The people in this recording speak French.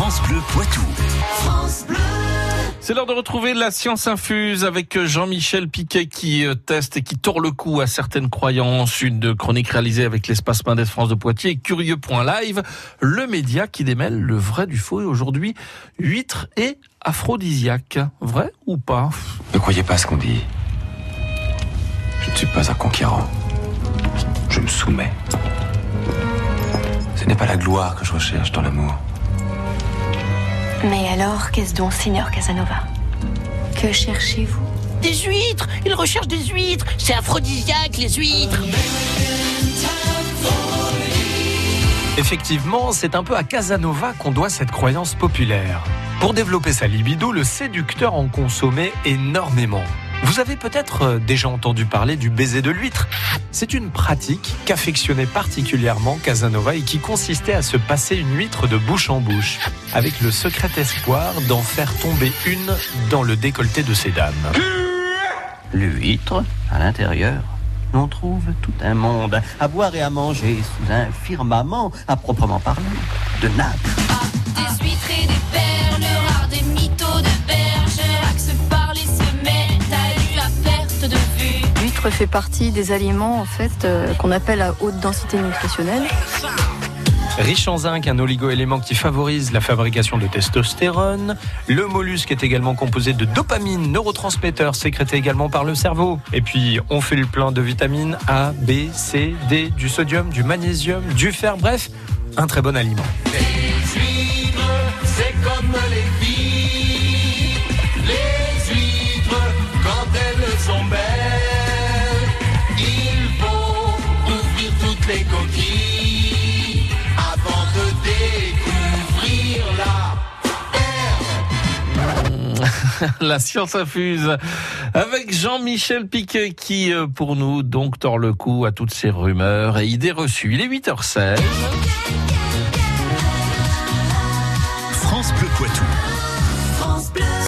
France Bleu Poitou. C'est l'heure de retrouver la science infuse avec Jean-Michel Piquet qui euh, teste et qui tord le cou à certaines croyances. Une chronique réalisée avec l'espace Mendes France de Poitiers et Curieux.live, le média qui démêle le vrai du faux. Et aujourd'hui, huître et aphrodisiaque. Vrai ou pas? Ne croyez pas ce qu'on dit. Je ne suis pas un conquérant. Je me soumets. Ce n'est pas la gloire que je recherche dans l'amour. Mais alors, qu'est-ce donc, Seigneur Casanova? Que cherchez-vous? Des huîtres! Il recherche des huîtres! C'est aphrodisiaque, les huîtres! Effectivement, c'est un peu à Casanova qu'on doit cette croyance populaire. Pour développer sa libido, le séducteur en consommait énormément. Vous avez peut-être euh, déjà entendu parler du baiser de l'huître. C'est une pratique qu'affectionnait particulièrement Casanova et qui consistait à se passer une huître de bouche en bouche, avec le secret espoir d'en faire tomber une dans le décolleté de ces dames. L'huître, à l'intérieur, on trouve tout un monde à boire et à manger sous un firmament à proprement parler de nappes. Fait partie des aliments en fait euh, qu'on appelle à haute densité nutritionnelle. Riche en zinc, un oligoélément qui favorise la fabrication de testostérone. Le mollusque est également composé de dopamine, neurotransmetteur sécrété également par le cerveau. Et puis, on fait le plein de vitamines A, B, C, D, du sodium, du magnésium, du fer, bref, un très bon aliment. c'est comme les la science infuse avec Jean-Michel Piquet qui, euh, pour nous, donc, tord le cou à toutes ces rumeurs et idées reçues. Il est 8h16.